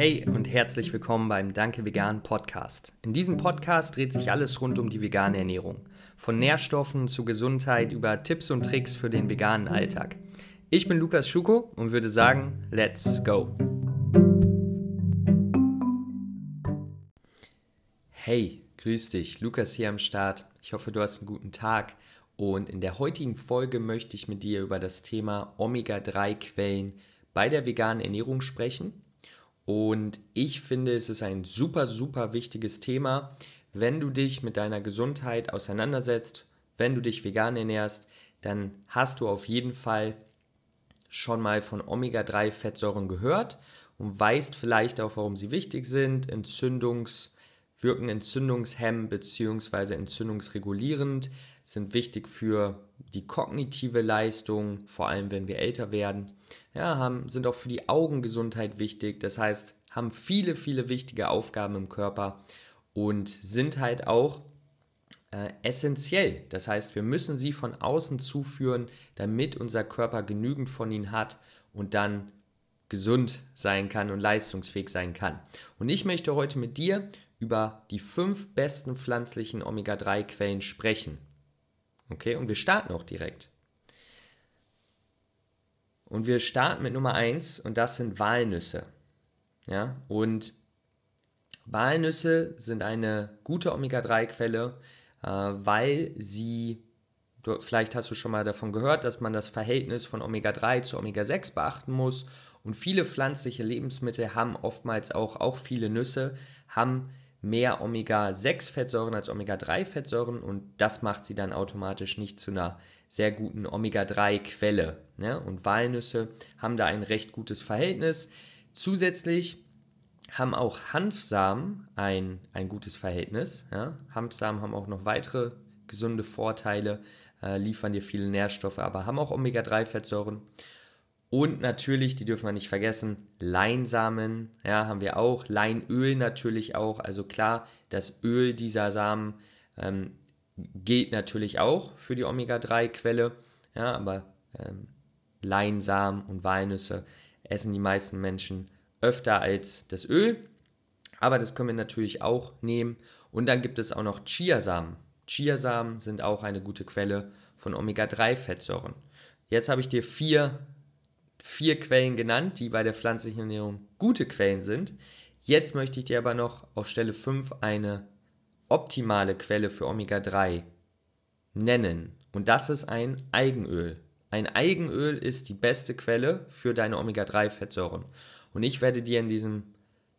Hey und herzlich willkommen beim Danke Vegan Podcast. In diesem Podcast dreht sich alles rund um die vegane Ernährung. Von Nährstoffen zu Gesundheit über Tipps und Tricks für den veganen Alltag. Ich bin Lukas Schuko und würde sagen, let's go! Hey, grüß dich, Lukas hier am Start. Ich hoffe, du hast einen guten Tag. Und in der heutigen Folge möchte ich mit dir über das Thema Omega-3-Quellen bei der veganen Ernährung sprechen und ich finde, es ist ein super, super wichtiges Thema, wenn du dich mit deiner Gesundheit auseinandersetzt, wenn du dich vegan ernährst, dann hast du auf jeden Fall schon mal von Omega-3-Fettsäuren gehört und weißt vielleicht auch, warum sie wichtig sind, Entzündungs, wirken entzündungshemmend bzw. entzündungsregulierend, sind wichtig für die kognitive Leistung, vor allem wenn wir älter werden. Ja, haben, sind auch für die Augengesundheit wichtig. Das heißt, haben viele, viele wichtige Aufgaben im Körper und sind halt auch äh, essentiell. Das heißt, wir müssen sie von außen zuführen, damit unser Körper genügend von ihnen hat und dann gesund sein kann und leistungsfähig sein kann. Und ich möchte heute mit dir über die fünf besten pflanzlichen Omega-3-Quellen sprechen. Okay, und wir starten auch direkt. Und wir starten mit Nummer 1 und das sind Walnüsse. Ja, und Walnüsse sind eine gute Omega-3-Quelle, äh, weil sie, du, vielleicht hast du schon mal davon gehört, dass man das Verhältnis von Omega-3 zu Omega-6 beachten muss. Und viele pflanzliche Lebensmittel haben oftmals auch, auch viele Nüsse, haben mehr Omega-6-Fettsäuren als Omega-3-Fettsäuren und das macht sie dann automatisch nicht zu einer sehr guten Omega-3-Quelle. Ne? Und Walnüsse haben da ein recht gutes Verhältnis. Zusätzlich haben auch Hanfsamen ein, ein gutes Verhältnis. Ja? Hanfsamen haben auch noch weitere gesunde Vorteile, äh, liefern dir viele Nährstoffe, aber haben auch Omega-3-Fettsäuren. Und natürlich, die dürfen wir nicht vergessen, Leinsamen, ja, haben wir auch. Leinöl natürlich auch. Also klar, das Öl dieser Samen ähm, gilt natürlich auch für die Omega-3-Quelle. Ja, aber ähm, Leinsamen und Walnüsse essen die meisten Menschen öfter als das Öl. Aber das können wir natürlich auch nehmen. Und dann gibt es auch noch Chiasamen. Chiasamen sind auch eine gute Quelle von Omega-3-Fettsäuren. Jetzt habe ich dir vier vier Quellen genannt, die bei der pflanzlichen Ernährung gute Quellen sind. Jetzt möchte ich dir aber noch auf Stelle 5 eine optimale Quelle für Omega-3 nennen. Und das ist ein Eigenöl. Ein Eigenöl ist die beste Quelle für deine Omega-3-Fettsäuren. Und ich werde dir in, diesem,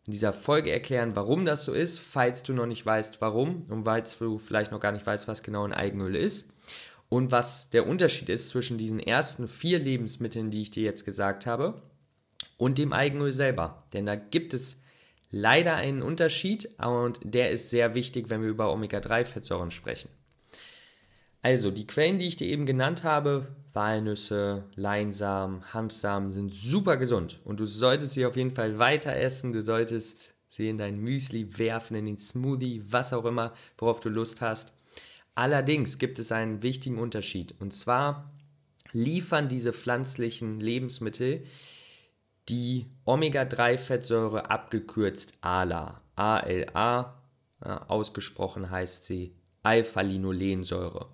in dieser Folge erklären, warum das so ist, falls du noch nicht weißt, warum und falls du vielleicht noch gar nicht weißt, was genau ein Eigenöl ist und was der Unterschied ist zwischen diesen ersten vier Lebensmitteln, die ich dir jetzt gesagt habe, und dem Eigenöl selber. Denn da gibt es leider einen Unterschied und der ist sehr wichtig, wenn wir über Omega-3-Fettsäuren sprechen. Also, die Quellen, die ich dir eben genannt habe, Walnüsse, Leinsamen, Hanfsamen, sind super gesund und du solltest sie auf jeden Fall weiter essen. Du solltest sie in dein Müsli werfen, in den Smoothie, was auch immer, worauf du Lust hast. Allerdings gibt es einen wichtigen Unterschied. Und zwar liefern diese pflanzlichen Lebensmittel die Omega-3-Fettsäure abgekürzt ALA. ALA, ausgesprochen heißt sie Alpha-Linolensäure.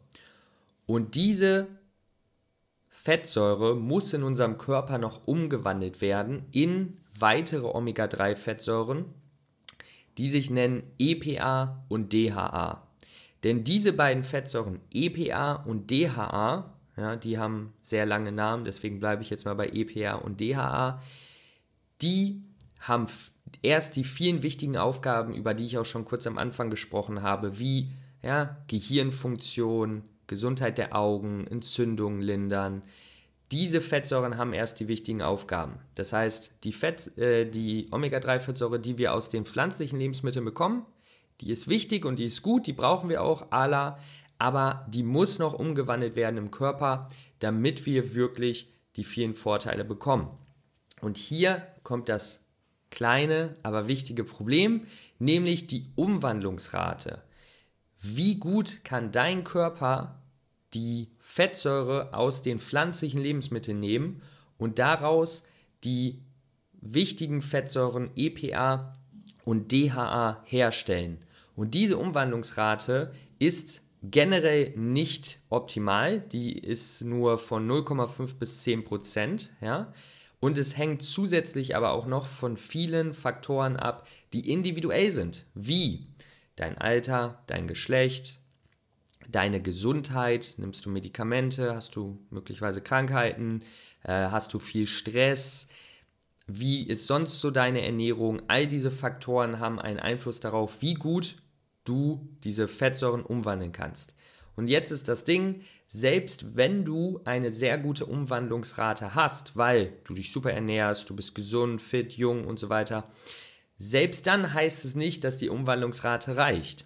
Und diese Fettsäure muss in unserem Körper noch umgewandelt werden in weitere Omega-3-Fettsäuren, die sich nennen EPA und DHA. Denn diese beiden Fettsäuren EPA und DHA, ja, die haben sehr lange Namen, deswegen bleibe ich jetzt mal bei EPA und DHA, die haben erst die vielen wichtigen Aufgaben, über die ich auch schon kurz am Anfang gesprochen habe, wie ja, Gehirnfunktion, Gesundheit der Augen, Entzündungen lindern. Diese Fettsäuren haben erst die wichtigen Aufgaben. Das heißt, die, äh, die Omega-3-Fettsäure, die wir aus den pflanzlichen Lebensmitteln bekommen, die ist wichtig und die ist gut, die brauchen wir auch, ala, aber die muss noch umgewandelt werden im Körper, damit wir wirklich die vielen Vorteile bekommen. Und hier kommt das kleine, aber wichtige Problem, nämlich die Umwandlungsrate. Wie gut kann dein Körper die Fettsäure aus den pflanzlichen Lebensmitteln nehmen und daraus die wichtigen Fettsäuren EPA und DHA herstellen. Und diese Umwandlungsrate ist generell nicht optimal. Die ist nur von 0,5 bis 10 Prozent. Ja? Und es hängt zusätzlich aber auch noch von vielen Faktoren ab, die individuell sind, wie dein Alter, dein Geschlecht, deine Gesundheit, nimmst du Medikamente, hast du möglicherweise Krankheiten, äh, hast du viel Stress, wie ist sonst so deine Ernährung? All diese Faktoren haben einen Einfluss darauf, wie gut du diese Fettsäuren umwandeln kannst. Und jetzt ist das Ding, selbst wenn du eine sehr gute Umwandlungsrate hast, weil du dich super ernährst, du bist gesund, fit, jung und so weiter, selbst dann heißt es nicht, dass die Umwandlungsrate reicht.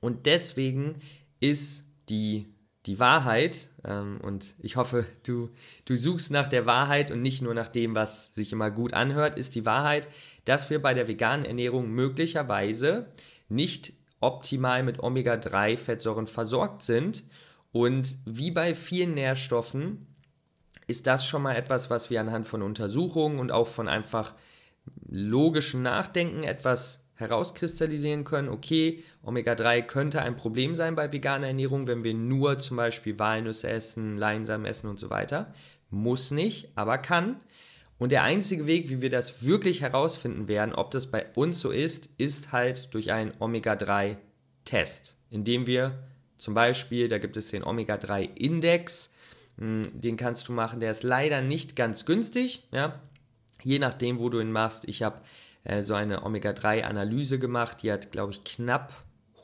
Und deswegen ist die, die Wahrheit, ähm, und ich hoffe, du, du suchst nach der Wahrheit und nicht nur nach dem, was sich immer gut anhört, ist die Wahrheit, dass wir bei der veganen Ernährung möglicherweise nicht optimal mit Omega-3-Fettsäuren versorgt sind. Und wie bei vielen Nährstoffen ist das schon mal etwas, was wir anhand von Untersuchungen und auch von einfach logischen Nachdenken etwas herauskristallisieren können, okay, Omega-3 könnte ein Problem sein bei veganer Ernährung, wenn wir nur zum Beispiel Walnüsse essen, Leinsamen essen und so weiter. Muss nicht, aber kann. Und der einzige Weg, wie wir das wirklich herausfinden werden, ob das bei uns so ist, ist halt durch einen Omega-3-Test, indem wir zum Beispiel, da gibt es den Omega-3-Index, hm, den kannst du machen, der ist leider nicht ganz günstig, ja, je nachdem, wo du ihn machst. Ich habe äh, so eine Omega-3-Analyse gemacht, die hat, glaube ich, knapp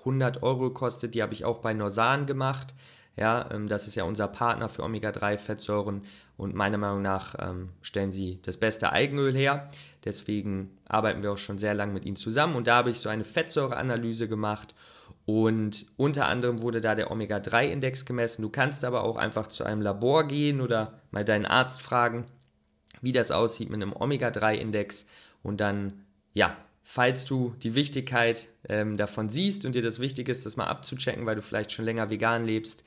100 Euro gekostet, die habe ich auch bei Norsan gemacht. Ja, ähm, das ist ja unser Partner für Omega-3-Fettsäuren und meiner Meinung nach ähm, stellen sie das beste Eigenöl her. Deswegen arbeiten wir auch schon sehr lange mit ihnen zusammen und da habe ich so eine Fettsäureanalyse gemacht und unter anderem wurde da der Omega-3-Index gemessen. Du kannst aber auch einfach zu einem Labor gehen oder mal deinen Arzt fragen, wie das aussieht mit einem Omega-3-Index und dann, ja, falls du die Wichtigkeit ähm, davon siehst und dir das wichtig ist, das mal abzuchecken, weil du vielleicht schon länger vegan lebst,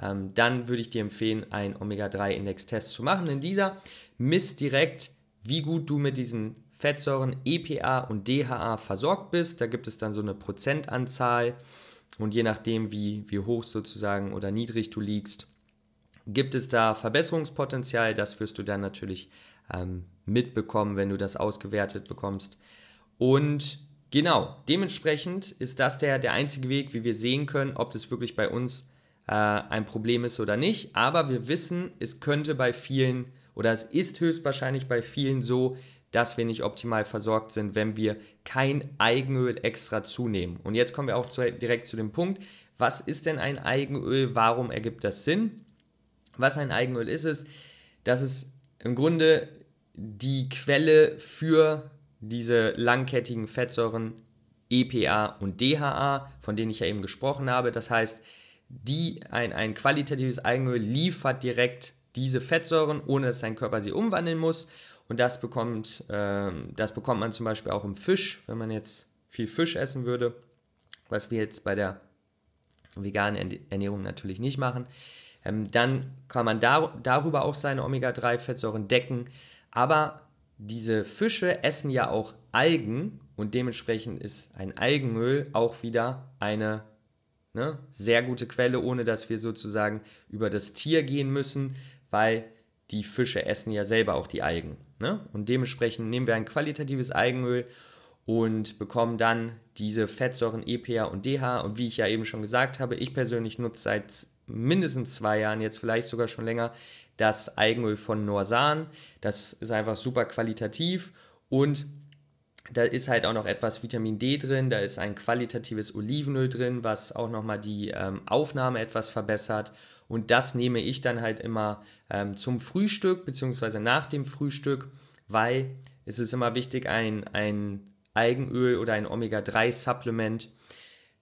ähm, dann würde ich dir empfehlen, einen Omega-3-Index-Test zu machen. In dieser misst direkt, wie gut du mit diesen Fettsäuren EPA und DHA versorgt bist. Da gibt es dann so eine Prozentanzahl und je nachdem, wie, wie hoch sozusagen oder niedrig du liegst, gibt es da Verbesserungspotenzial. Das wirst du dann natürlich ähm, mitbekommen, wenn du das ausgewertet bekommst. Und genau, dementsprechend ist das der, der einzige Weg, wie wir sehen können, ob das wirklich bei uns äh, ein Problem ist oder nicht. Aber wir wissen, es könnte bei vielen oder es ist höchstwahrscheinlich bei vielen so, dass wir nicht optimal versorgt sind, wenn wir kein Eigenöl extra zunehmen. Und jetzt kommen wir auch zu, direkt zu dem Punkt, was ist denn ein Eigenöl? Warum ergibt das Sinn? Was ein Eigenöl ist, ist, dass es im Grunde die Quelle für diese langkettigen Fettsäuren EPA und DHA, von denen ich ja eben gesprochen habe. Das heißt, die, ein, ein qualitatives Eigenöl liefert direkt diese Fettsäuren, ohne dass sein Körper sie umwandeln muss. Und das bekommt, äh, das bekommt man zum Beispiel auch im Fisch, wenn man jetzt viel Fisch essen würde, was wir jetzt bei der veganen Ernährung natürlich nicht machen. Ähm, dann kann man da, darüber auch seine Omega-3-Fettsäuren decken. Aber diese Fische essen ja auch Algen und dementsprechend ist ein Algenöl auch wieder eine Ne? Sehr gute Quelle, ohne dass wir sozusagen über das Tier gehen müssen, weil die Fische essen ja selber auch die Algen. Ne? Und dementsprechend nehmen wir ein qualitatives Algenöl und bekommen dann diese Fettsäuren EPA und DH. Und wie ich ja eben schon gesagt habe, ich persönlich nutze seit mindestens zwei Jahren, jetzt vielleicht sogar schon länger, das Algenöl von Norsan. Das ist einfach super qualitativ und da ist halt auch noch etwas Vitamin D drin, da ist ein qualitatives Olivenöl drin, was auch nochmal die ähm, Aufnahme etwas verbessert. Und das nehme ich dann halt immer ähm, zum Frühstück bzw. nach dem Frühstück, weil es ist immer wichtig, ein, ein Algenöl oder ein Omega-3-Supplement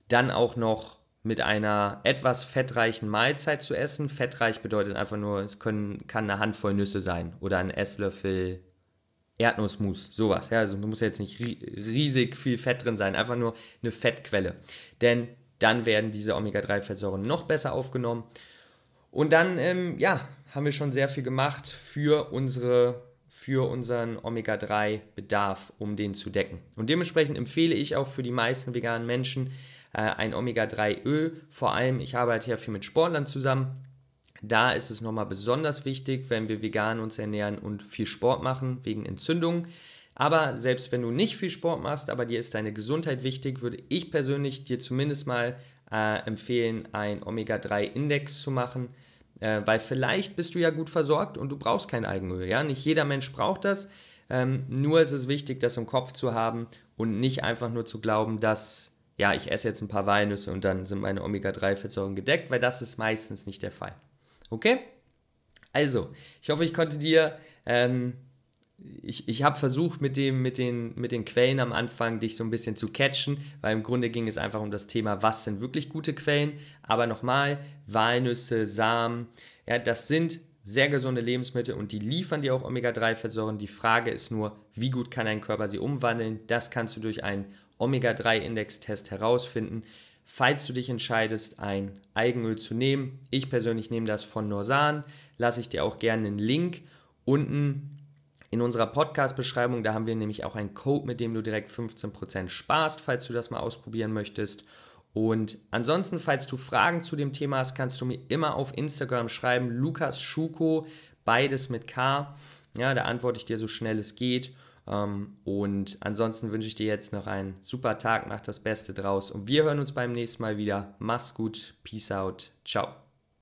dann auch noch mit einer etwas fettreichen Mahlzeit zu essen. Fettreich bedeutet einfach nur, es können, kann eine Handvoll Nüsse sein oder ein Esslöffel Erdnussmus, sowas. Ja, also muss jetzt nicht riesig viel Fett drin sein, einfach nur eine Fettquelle. Denn dann werden diese Omega-3-Fettsäuren noch besser aufgenommen. Und dann, ähm, ja, haben wir schon sehr viel gemacht für unsere für unseren Omega-3-Bedarf, um den zu decken. Und dementsprechend empfehle ich auch für die meisten veganen Menschen äh, ein Omega-3-Öl. Vor allem, ich arbeite ja viel mit Sportlern zusammen. Da ist es nochmal besonders wichtig, wenn wir vegan uns ernähren und viel Sport machen, wegen Entzündungen. Aber selbst wenn du nicht viel Sport machst, aber dir ist deine Gesundheit wichtig, würde ich persönlich dir zumindest mal äh, empfehlen, einen Omega-3-Index zu machen, äh, weil vielleicht bist du ja gut versorgt und du brauchst kein Eigenöl. Ja? Nicht jeder Mensch braucht das. Ähm, nur ist es wichtig, das im Kopf zu haben und nicht einfach nur zu glauben, dass ja, ich esse jetzt ein paar Walnüsse und dann sind meine Omega-3-Fettsäuren gedeckt, weil das ist meistens nicht der Fall. Okay? Also, ich hoffe, ich konnte dir ähm, ich, ich habe versucht, mit, dem, mit, den, mit den Quellen am Anfang dich so ein bisschen zu catchen, weil im Grunde ging es einfach um das Thema, was sind wirklich gute Quellen. Aber nochmal, Walnüsse, Samen, ja, das sind sehr gesunde Lebensmittel und die liefern dir auch Omega-3-Fettsäuren. Die Frage ist nur, wie gut kann dein Körper sie umwandeln? Das kannst du durch einen Omega-3-Index-Test herausfinden. Falls du dich entscheidest, ein Eigenöl zu nehmen, ich persönlich nehme das von Norsan, lasse ich dir auch gerne einen Link unten in unserer Podcast-Beschreibung, da haben wir nämlich auch einen Code, mit dem du direkt 15% sparst, falls du das mal ausprobieren möchtest. Und ansonsten, falls du Fragen zu dem Thema hast, kannst du mir immer auf Instagram schreiben, Lukas Schuko, beides mit K. Ja, da antworte ich dir so schnell es geht. Ähm, und ansonsten wünsche ich dir jetzt noch einen super Tag, mach das Beste draus und wir hören uns beim nächsten Mal wieder. Mach's gut, peace out, ciao.